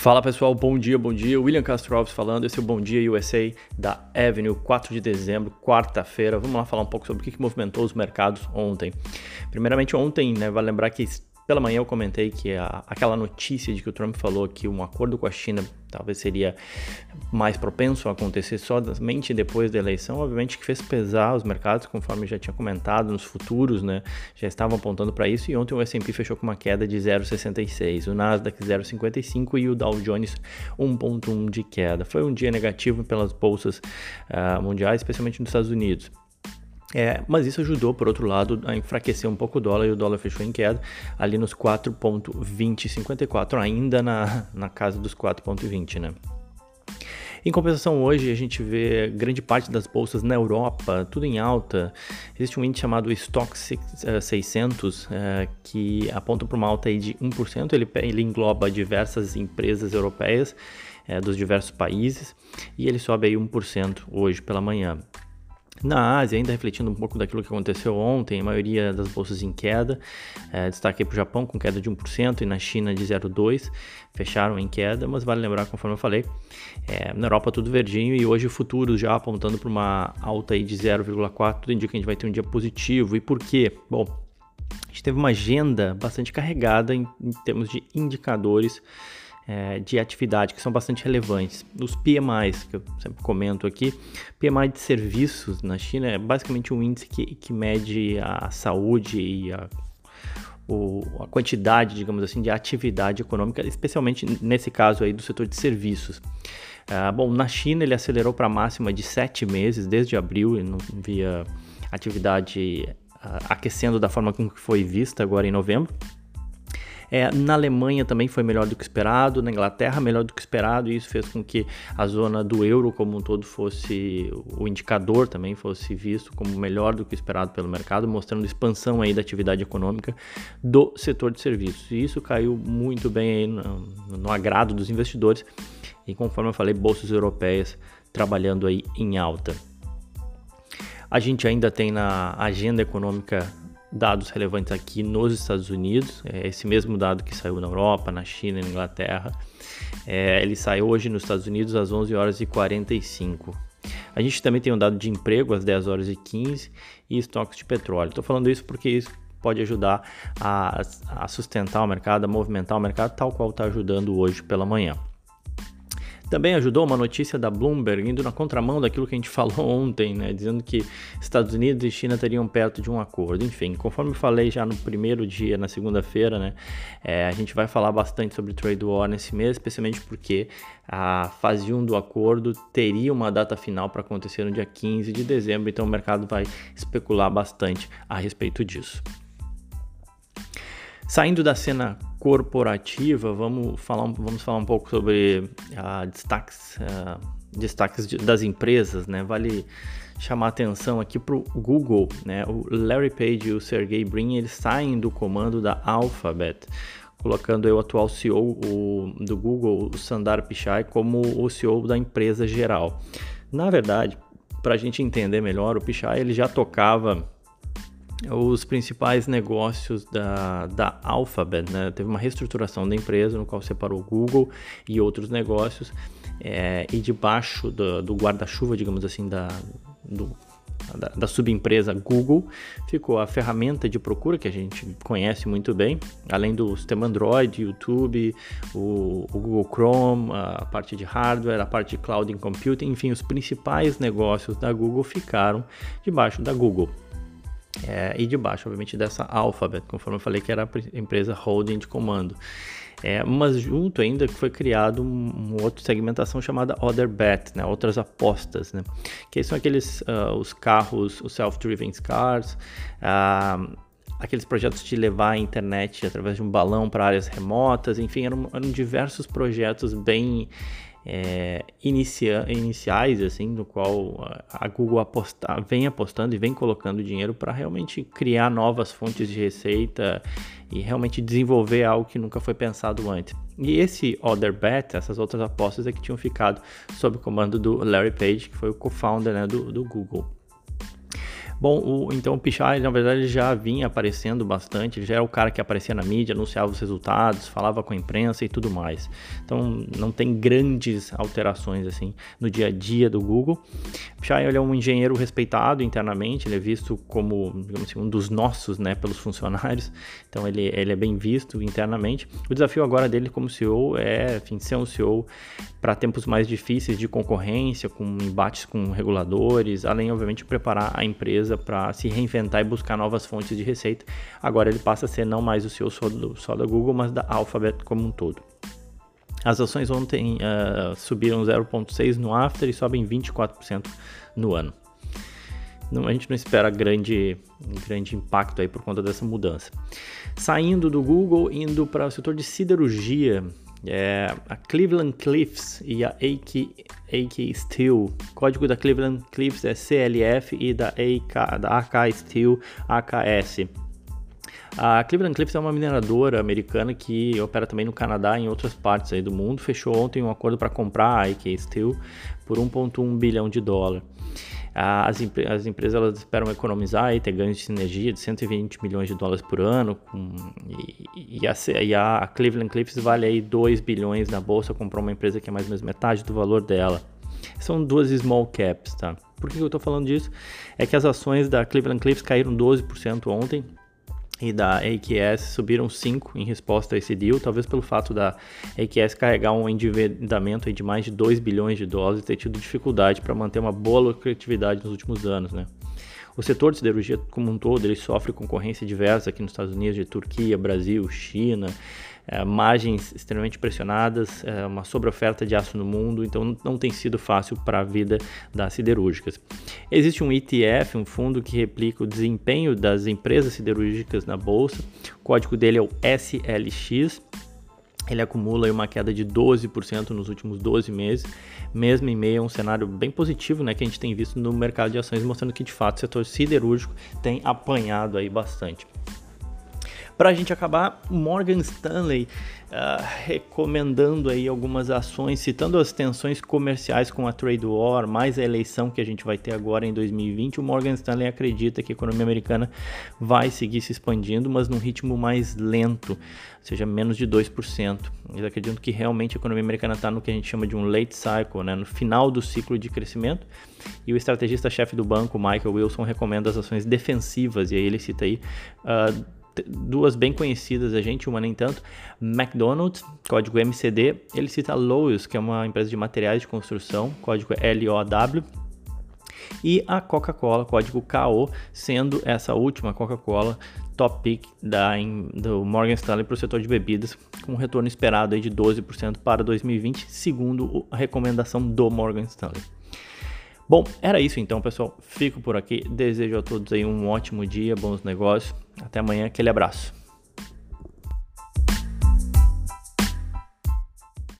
Fala pessoal, bom dia, bom dia. William Castro Alves falando, esse é o Bom Dia USA da Avenue, 4 de dezembro, quarta-feira. Vamos lá falar um pouco sobre o que movimentou os mercados ontem. Primeiramente, ontem, né, vale lembrar que pela manhã eu comentei que a, aquela notícia de que o Trump falou que um acordo com a China talvez seria mais propenso a acontecer somente depois da eleição, obviamente que fez pesar os mercados, conforme já tinha comentado, nos futuros, né? Já estavam apontando para isso e ontem o S&P fechou com uma queda de 0,66, o Nasdaq 0,55 e o Dow Jones 1,1 de queda. Foi um dia negativo pelas bolsas uh, mundiais, especialmente nos Estados Unidos. É, mas isso ajudou, por outro lado, a enfraquecer um pouco o dólar e o dólar fechou em queda ali nos 4,2054, ainda na, na casa dos 4,20, né? Em compensação, hoje a gente vê grande parte das bolsas na Europa, tudo em alta. Existe um índice chamado Stock 600 uh, uh, que aponta para uma alta de 1%. Ele, ele engloba diversas empresas europeias uh, dos diversos países e ele sobe aí 1% hoje pela manhã. Na Ásia, ainda refletindo um pouco daquilo que aconteceu ontem, a maioria das bolsas em queda, é, destaque para o Japão com queda de 1% e na China de 0,2%, fecharam em queda, mas vale lembrar, conforme eu falei, é, na Europa tudo verdinho e hoje futuros já apontando para uma alta aí de 0,4%, tudo indica que a gente vai ter um dia positivo. E por quê? Bom, a gente teve uma agenda bastante carregada em, em termos de indicadores é, de atividade que são bastante relevantes. Os PMIs, que eu sempre comento aqui, PMI de serviços na China é basicamente um índice que, que mede a saúde e a, o, a quantidade, digamos assim, de atividade econômica, especialmente nesse caso aí do setor de serviços. Uh, bom, na China ele acelerou para a máxima de sete meses, desde abril, e não via atividade uh, aquecendo da forma como foi vista agora em novembro. É, na Alemanha também foi melhor do que esperado, na Inglaterra melhor do que esperado, e isso fez com que a zona do euro como um todo fosse, o indicador também fosse visto como melhor do que esperado pelo mercado, mostrando expansão aí da atividade econômica do setor de serviços. E isso caiu muito bem no, no agrado dos investidores, e conforme eu falei, bolsas europeias trabalhando aí em alta. A gente ainda tem na agenda econômica dados relevantes aqui nos Estados Unidos, é esse mesmo dado que saiu na Europa, na China e na Inglaterra. É, ele saiu hoje nos Estados Unidos às 11 horas e 45. A gente também tem um dado de emprego às 10 horas e 15 e estoques de petróleo. Estou falando isso porque isso pode ajudar a, a sustentar o mercado, a movimentar o mercado, tal qual está ajudando hoje pela manhã. Também ajudou uma notícia da Bloomberg, indo na contramão daquilo que a gente falou ontem, né, dizendo que Estados Unidos e China teriam perto de um acordo. Enfim, conforme falei já no primeiro dia, na segunda-feira, né, é, a gente vai falar bastante sobre trade war nesse mês, especialmente porque a fase 1 do acordo teria uma data final para acontecer no dia 15 de dezembro, então o mercado vai especular bastante a respeito disso. Saindo da cena corporativa, vamos falar, vamos falar um pouco sobre uh, destaques, uh, destaques de, das empresas, né? Vale chamar atenção aqui para o Google, né? O Larry Page e o Sergey Brin eles saem do comando da Alphabet, colocando o atual CEO o, do Google, o Sundar Pichai, como o CEO da empresa geral. Na verdade, para a gente entender melhor, o Pichai ele já tocava os principais negócios da, da Alphabet, né? Teve uma reestruturação da empresa no qual separou o Google e outros negócios é, e debaixo do, do guarda-chuva, digamos assim, da, do, da, da, subempresa Google ficou a ferramenta de procura que a gente conhece muito bem, além do sistema Android, YouTube, o, o Google Chrome, a parte de hardware, a parte de cloud computing, enfim, os principais negócios da Google ficaram debaixo da Google. É, e debaixo, obviamente, dessa Alphabet, conforme eu falei que era a empresa holding de comando. É, mas junto ainda que foi criado um, um outra segmentação chamada Other Bet, né, outras apostas, né, que são aqueles uh, os carros, os self-driven cars, uh, aqueles projetos de levar a internet através de um balão para áreas remotas, enfim, eram, eram diversos projetos bem é, inicia, iniciais, assim, no qual a Google aposta, vem apostando e vem colocando dinheiro para realmente criar novas fontes de receita e realmente desenvolver algo que nunca foi pensado antes. E esse Other Bet, essas outras apostas é que tinham ficado sob comando do Larry Page, que foi o co-founder né, do, do Google. Bom, o, então o Pichai, na verdade, já vinha aparecendo bastante, ele já era o cara que aparecia na mídia, anunciava os resultados, falava com a imprensa e tudo mais. Então, não tem grandes alterações, assim, no dia a dia do Google. O Pichai, ele é um engenheiro respeitado internamente, ele é visto como, digamos assim, um dos nossos, né, pelos funcionários. Então, ele, ele é bem visto internamente. O desafio agora dele como CEO é, enfim, ser um CEO para tempos mais difíceis de concorrência, com embates com reguladores, além, obviamente, de preparar a empresa para se reinventar e buscar novas fontes de receita. Agora ele passa a ser não mais o CEO só, do, só da Google, mas da Alphabet como um todo. As ações ontem uh, subiram 0,6% no after e sobem 24% no ano. Não, a gente não espera grande, grande impacto aí por conta dessa mudança. Saindo do Google, indo para o setor de siderurgia, é, a Cleveland Cliffs e a AK, AK Steel. O código da Cleveland Cliffs é CLF e da, AK, da AK Steel AKS. A Cleveland Cliffs é uma mineradora americana que opera também no Canadá e em outras partes aí do mundo. Fechou ontem um acordo para comprar a AK Steel por 1,1 bilhão de dólar. As, as empresas elas esperam economizar e ter ganhos de sinergia de 120 milhões de dólares por ano. Com, e, e, a, e, a, Cleveland Cliffs vale aí 2 bilhões na bolsa, comprou uma empresa que é mais ou menos metade do valor dela. São duas small caps, tá? Por que eu estou falando disso? É que as ações da Cleveland Cliffs caíram 12% ontem, e da AQS subiram 5 em resposta a esse deal, talvez pelo fato da AQS carregar um endividamento de mais de 2 bilhões de dólares e ter tido dificuldade para manter uma boa lucratividade nos últimos anos. Né? O setor de siderurgia como um todo ele sofre concorrência diversa aqui nos Estados Unidos, de Turquia, Brasil, China, é, margens extremamente pressionadas, é, uma sobreoferta de aço no mundo, então não tem sido fácil para a vida das siderúrgicas. Existe um ETF, um fundo que replica o desempenho das empresas siderúrgicas na bolsa, o código dele é o SLX. Ele acumula uma queda de 12% nos últimos 12 meses, mesmo em meio a um cenário bem positivo né, que a gente tem visto no mercado de ações, mostrando que de fato o setor siderúrgico tem apanhado aí bastante. Para a gente acabar, Morgan Stanley uh, recomendando aí algumas ações, citando as tensões comerciais com a trade war, mais a eleição que a gente vai ter agora em 2020. O Morgan Stanley acredita que a economia americana vai seguir se expandindo, mas num ritmo mais lento, ou seja, menos de 2%. Eles acreditam que realmente a economia americana está no que a gente chama de um late cycle, né, no final do ciclo de crescimento. E o estrategista-chefe do banco, Michael Wilson, recomenda as ações defensivas, e aí ele cita aí. Uh, duas bem conhecidas a gente, uma nem tanto. McDonald's, código MCD. Ele cita Lowe's, que é uma empresa de materiais de construção, código LOW. E a Coca-Cola, código KO, sendo essa última Coca-Cola top pick da, do Morgan Stanley para o setor de bebidas, com um retorno esperado aí de 12% para 2020, segundo a recomendação do Morgan Stanley. Bom, era isso então, pessoal. Fico por aqui. Desejo a todos aí um ótimo dia, bons negócios. Até amanhã, aquele abraço.